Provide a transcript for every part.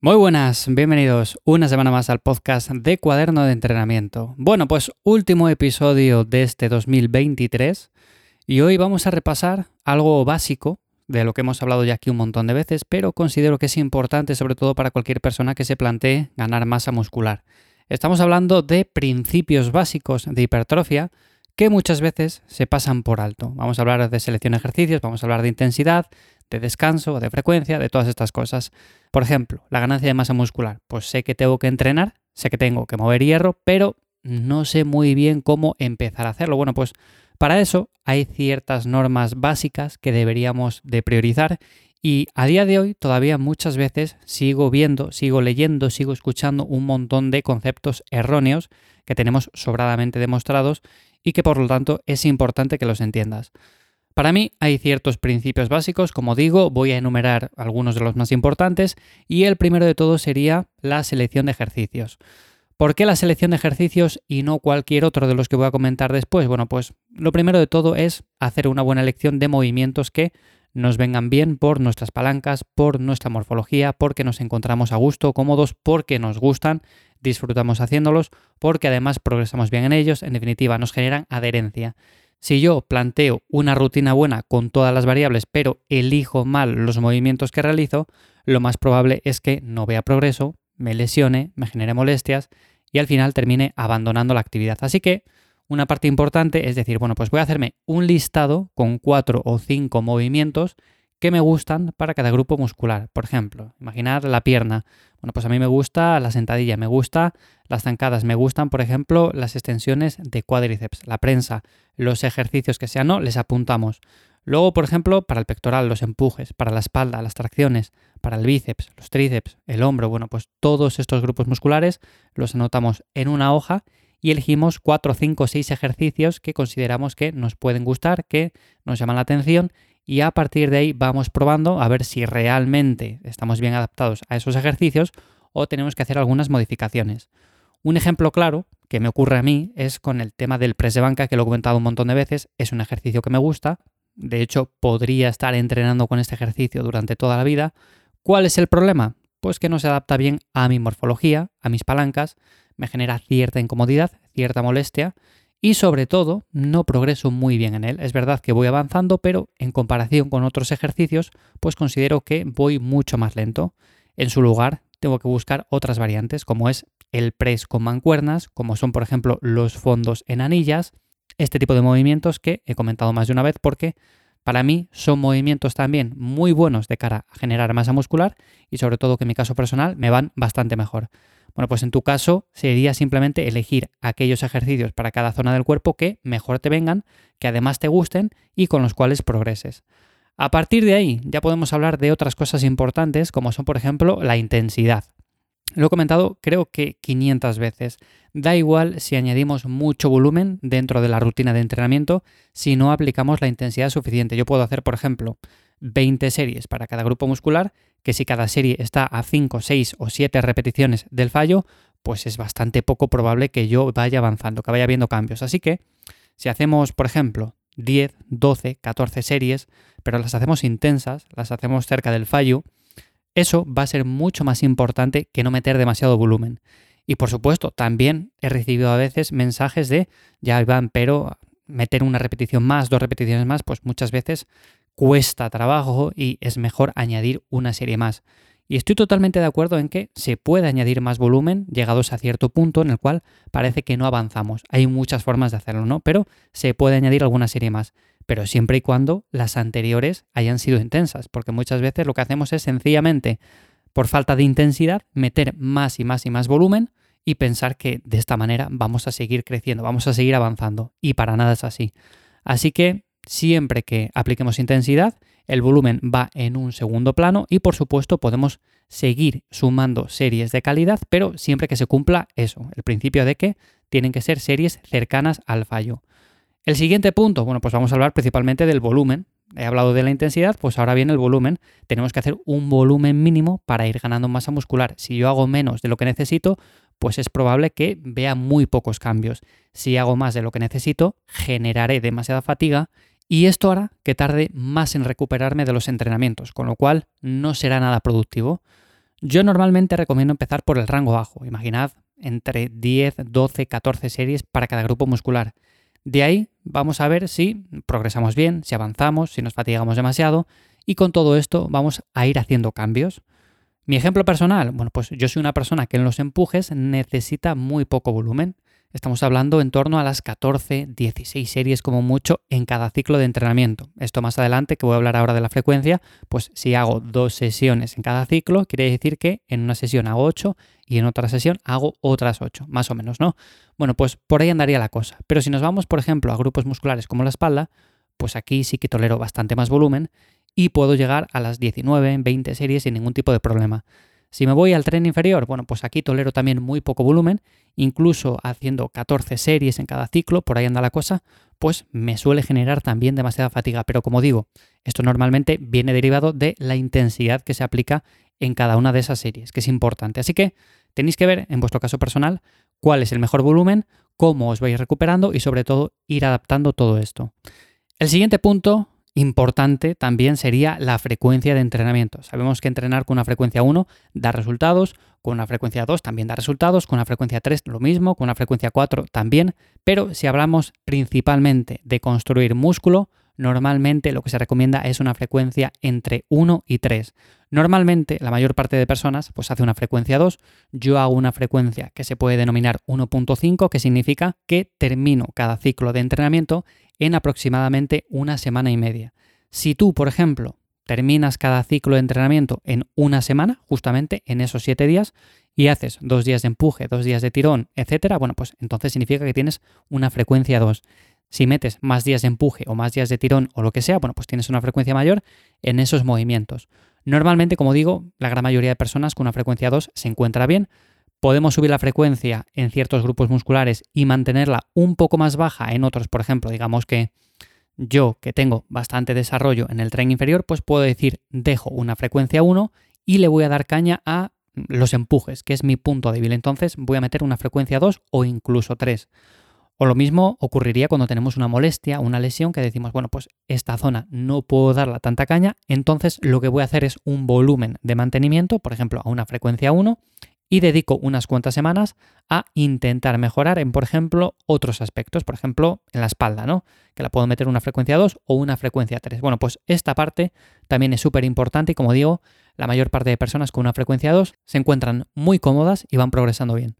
Muy buenas, bienvenidos una semana más al podcast de Cuaderno de Entrenamiento. Bueno, pues último episodio de este 2023 y hoy vamos a repasar algo básico de lo que hemos hablado ya aquí un montón de veces, pero considero que es importante sobre todo para cualquier persona que se plantee ganar masa muscular. Estamos hablando de principios básicos de hipertrofia que muchas veces se pasan por alto. Vamos a hablar de selección de ejercicios, vamos a hablar de intensidad, de descanso, de frecuencia, de todas estas cosas. Por ejemplo, la ganancia de masa muscular. Pues sé que tengo que entrenar, sé que tengo que mover hierro, pero no sé muy bien cómo empezar a hacerlo. Bueno, pues para eso hay ciertas normas básicas que deberíamos de priorizar y a día de hoy todavía muchas veces sigo viendo, sigo leyendo, sigo escuchando un montón de conceptos erróneos que tenemos sobradamente demostrados y que por lo tanto es importante que los entiendas. Para mí hay ciertos principios básicos, como digo, voy a enumerar algunos de los más importantes y el primero de todos sería la selección de ejercicios. ¿Por qué la selección de ejercicios y no cualquier otro de los que voy a comentar después? Bueno, pues lo primero de todo es hacer una buena elección de movimientos que nos vengan bien por nuestras palancas, por nuestra morfología, porque nos encontramos a gusto, cómodos, porque nos gustan disfrutamos haciéndolos, porque además progresamos bien en ellos, en definitiva nos generan adherencia. Si yo planteo una rutina buena con todas las variables, pero elijo mal los movimientos que realizo, lo más probable es que no vea progreso, me lesione, me genere molestias y al final termine abandonando la actividad. Así que una parte importante es decir, bueno, pues voy a hacerme un listado con cuatro o cinco movimientos que me gustan para cada grupo muscular. Por ejemplo, imaginar la pierna. Bueno, pues a mí me gusta la sentadilla, me gusta las zancadas, me gustan, por ejemplo, las extensiones de cuádriceps, la prensa, los ejercicios que sean, no, les apuntamos. Luego, por ejemplo, para el pectoral, los empujes, para la espalda, las tracciones, para el bíceps, los tríceps, el hombro, bueno, pues todos estos grupos musculares los anotamos en una hoja y elegimos 4, 5, 6 ejercicios que consideramos que nos pueden gustar, que nos llaman la atención y a partir de ahí vamos probando a ver si realmente estamos bien adaptados a esos ejercicios o tenemos que hacer algunas modificaciones. Un ejemplo claro que me ocurre a mí es con el tema del press de banca, que lo he comentado un montón de veces, es un ejercicio que me gusta, de hecho podría estar entrenando con este ejercicio durante toda la vida. ¿Cuál es el problema? Pues que no se adapta bien a mi morfología, a mis palancas, me genera cierta incomodidad, cierta molestia y sobre todo no progreso muy bien en él. Es verdad que voy avanzando, pero en comparación con otros ejercicios, pues considero que voy mucho más lento. En su lugar, tengo que buscar otras variantes, como es el press con mancuernas, como son por ejemplo los fondos en anillas, este tipo de movimientos que he comentado más de una vez porque para mí son movimientos también muy buenos de cara a generar masa muscular y sobre todo que en mi caso personal me van bastante mejor. Bueno, pues en tu caso sería simplemente elegir aquellos ejercicios para cada zona del cuerpo que mejor te vengan, que además te gusten y con los cuales progreses. A partir de ahí ya podemos hablar de otras cosas importantes como son por ejemplo la intensidad. Lo he comentado creo que 500 veces. Da igual si añadimos mucho volumen dentro de la rutina de entrenamiento si no aplicamos la intensidad suficiente. Yo puedo hacer, por ejemplo, 20 series para cada grupo muscular, que si cada serie está a 5, 6 o 7 repeticiones del fallo, pues es bastante poco probable que yo vaya avanzando, que vaya viendo cambios. Así que si hacemos, por ejemplo, 10, 12, 14 series, pero las hacemos intensas, las hacemos cerca del fallo, eso va a ser mucho más importante que no meter demasiado volumen. Y por supuesto, también he recibido a veces mensajes de, ya van, pero meter una repetición más, dos repeticiones más, pues muchas veces cuesta trabajo y es mejor añadir una serie más. Y estoy totalmente de acuerdo en que se puede añadir más volumen llegados a cierto punto en el cual parece que no avanzamos. Hay muchas formas de hacerlo, ¿no? Pero se puede añadir alguna serie más. Pero siempre y cuando las anteriores hayan sido intensas, porque muchas veces lo que hacemos es sencillamente, por falta de intensidad, meter más y más y más volumen y pensar que de esta manera vamos a seguir creciendo, vamos a seguir avanzando. Y para nada es así. Así que Siempre que apliquemos intensidad, el volumen va en un segundo plano y por supuesto podemos seguir sumando series de calidad, pero siempre que se cumpla eso, el principio de que tienen que ser series cercanas al fallo. El siguiente punto, bueno, pues vamos a hablar principalmente del volumen. He hablado de la intensidad, pues ahora viene el volumen. Tenemos que hacer un volumen mínimo para ir ganando masa muscular. Si yo hago menos de lo que necesito, pues es probable que vea muy pocos cambios. Si hago más de lo que necesito, generaré demasiada fatiga y esto hará que tarde más en recuperarme de los entrenamientos, con lo cual no será nada productivo. Yo normalmente recomiendo empezar por el rango bajo. Imaginad entre 10, 12, 14 series para cada grupo muscular. De ahí vamos a ver si progresamos bien, si avanzamos, si nos fatigamos demasiado y con todo esto vamos a ir haciendo cambios. Mi ejemplo personal, bueno, pues yo soy una persona que en los empujes necesita muy poco volumen. Estamos hablando en torno a las 14, 16 series como mucho en cada ciclo de entrenamiento. Esto más adelante, que voy a hablar ahora de la frecuencia, pues si hago dos sesiones en cada ciclo, quiere decir que en una sesión hago 8 y en otra sesión hago otras 8, más o menos, ¿no? Bueno, pues por ahí andaría la cosa. Pero si nos vamos, por ejemplo, a grupos musculares como la espalda, pues aquí sí que tolero bastante más volumen y puedo llegar a las 19, 20 series sin ningún tipo de problema. Si me voy al tren inferior, bueno, pues aquí tolero también muy poco volumen, incluso haciendo 14 series en cada ciclo, por ahí anda la cosa, pues me suele generar también demasiada fatiga. Pero como digo, esto normalmente viene derivado de la intensidad que se aplica en cada una de esas series, que es importante. Así que tenéis que ver, en vuestro caso personal, cuál es el mejor volumen, cómo os vais recuperando y sobre todo ir adaptando todo esto. El siguiente punto importante también sería la frecuencia de entrenamiento. Sabemos que entrenar con una frecuencia 1 da resultados, con una frecuencia 2 también da resultados, con una frecuencia 3 lo mismo, con una frecuencia 4 también, pero si hablamos principalmente de construir músculo, normalmente lo que se recomienda es una frecuencia entre 1 y 3. Normalmente la mayor parte de personas pues hace una frecuencia 2, yo hago una frecuencia que se puede denominar 1.5, que significa que termino cada ciclo de entrenamiento en aproximadamente una semana y media. Si tú, por ejemplo, terminas cada ciclo de entrenamiento en una semana, justamente en esos siete días, y haces dos días de empuje, dos días de tirón, etcétera, bueno, pues entonces significa que tienes una frecuencia 2. Si metes más días de empuje o más días de tirón o lo que sea, bueno, pues tienes una frecuencia mayor en esos movimientos. Normalmente, como digo, la gran mayoría de personas con una frecuencia 2 se encuentra bien, podemos subir la frecuencia en ciertos grupos musculares y mantenerla un poco más baja en otros. Por ejemplo, digamos que yo, que tengo bastante desarrollo en el tren inferior, pues puedo decir, dejo una frecuencia 1 y le voy a dar caña a los empujes, que es mi punto débil. Entonces voy a meter una frecuencia 2 o incluso 3. O lo mismo ocurriría cuando tenemos una molestia, una lesión, que decimos, bueno, pues esta zona no puedo darla tanta caña, entonces lo que voy a hacer es un volumen de mantenimiento, por ejemplo, a una frecuencia 1, y dedico unas cuantas semanas a intentar mejorar en, por ejemplo, otros aspectos, por ejemplo, en la espalda, ¿no? Que la puedo meter una frecuencia 2 o una frecuencia 3. Bueno, pues esta parte también es súper importante y como digo, la mayor parte de personas con una frecuencia 2 se encuentran muy cómodas y van progresando bien.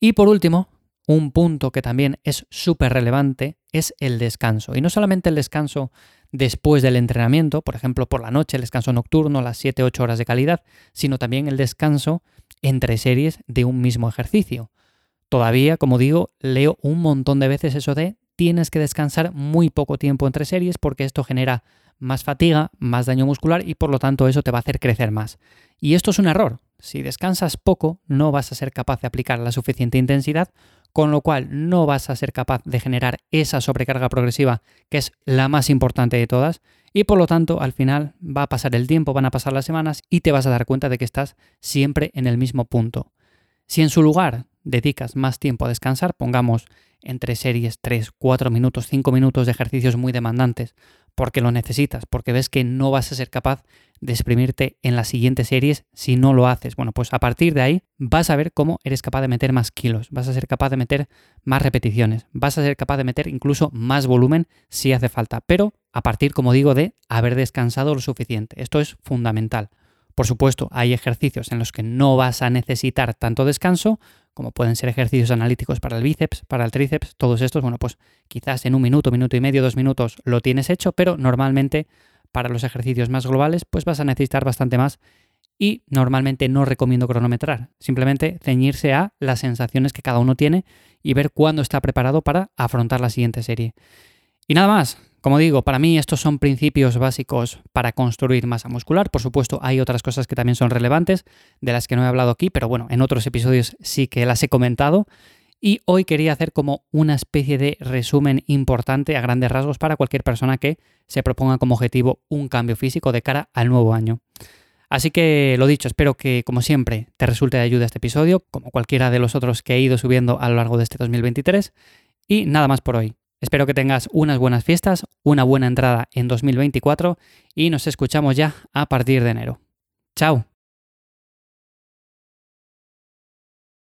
Y por último, un punto que también es súper relevante es el descanso. Y no solamente el descanso después del entrenamiento, por ejemplo, por la noche, el descanso nocturno, las 7-8 horas de calidad, sino también el descanso entre series de un mismo ejercicio. Todavía, como digo, leo un montón de veces eso de tienes que descansar muy poco tiempo entre series porque esto genera más fatiga, más daño muscular y por lo tanto eso te va a hacer crecer más. Y esto es un error. Si descansas poco, no vas a ser capaz de aplicar la suficiente intensidad, con lo cual no vas a ser capaz de generar esa sobrecarga progresiva que es la más importante de todas y por lo tanto al final va a pasar el tiempo, van a pasar las semanas y te vas a dar cuenta de que estás siempre en el mismo punto. Si en su lugar dedicas más tiempo a descansar, pongamos entre series 3, 4 minutos, 5 minutos de ejercicios muy demandantes, porque lo necesitas, porque ves que no vas a ser capaz de exprimirte en las siguientes series si no lo haces. Bueno, pues a partir de ahí vas a ver cómo eres capaz de meter más kilos, vas a ser capaz de meter más repeticiones, vas a ser capaz de meter incluso más volumen si hace falta, pero a partir, como digo, de haber descansado lo suficiente. Esto es fundamental. Por supuesto, hay ejercicios en los que no vas a necesitar tanto descanso, como pueden ser ejercicios analíticos para el bíceps, para el tríceps, todos estos, bueno, pues quizás en un minuto, minuto y medio, dos minutos lo tienes hecho, pero normalmente para los ejercicios más globales, pues vas a necesitar bastante más y normalmente no recomiendo cronometrar, simplemente ceñirse a las sensaciones que cada uno tiene y ver cuándo está preparado para afrontar la siguiente serie. Y nada más, como digo, para mí estos son principios básicos para construir masa muscular. Por supuesto, hay otras cosas que también son relevantes, de las que no he hablado aquí, pero bueno, en otros episodios sí que las he comentado. Y hoy quería hacer como una especie de resumen importante a grandes rasgos para cualquier persona que se proponga como objetivo un cambio físico de cara al nuevo año. Así que lo dicho, espero que como siempre te resulte de ayuda este episodio, como cualquiera de los otros que he ido subiendo a lo largo de este 2023. Y nada más por hoy. Espero que tengas unas buenas fiestas, una buena entrada en 2024 y nos escuchamos ya a partir de enero. ¡Chao!